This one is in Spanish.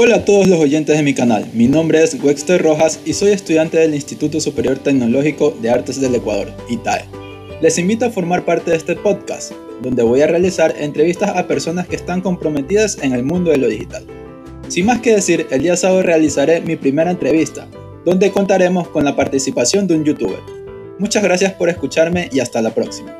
Hola a todos los oyentes de mi canal, mi nombre es Wexter Rojas y soy estudiante del Instituto Superior Tecnológico de Artes del Ecuador, ITAE. Les invito a formar parte de este podcast, donde voy a realizar entrevistas a personas que están comprometidas en el mundo de lo digital. Sin más que decir, el día sábado realizaré mi primera entrevista, donde contaremos con la participación de un youtuber. Muchas gracias por escucharme y hasta la próxima.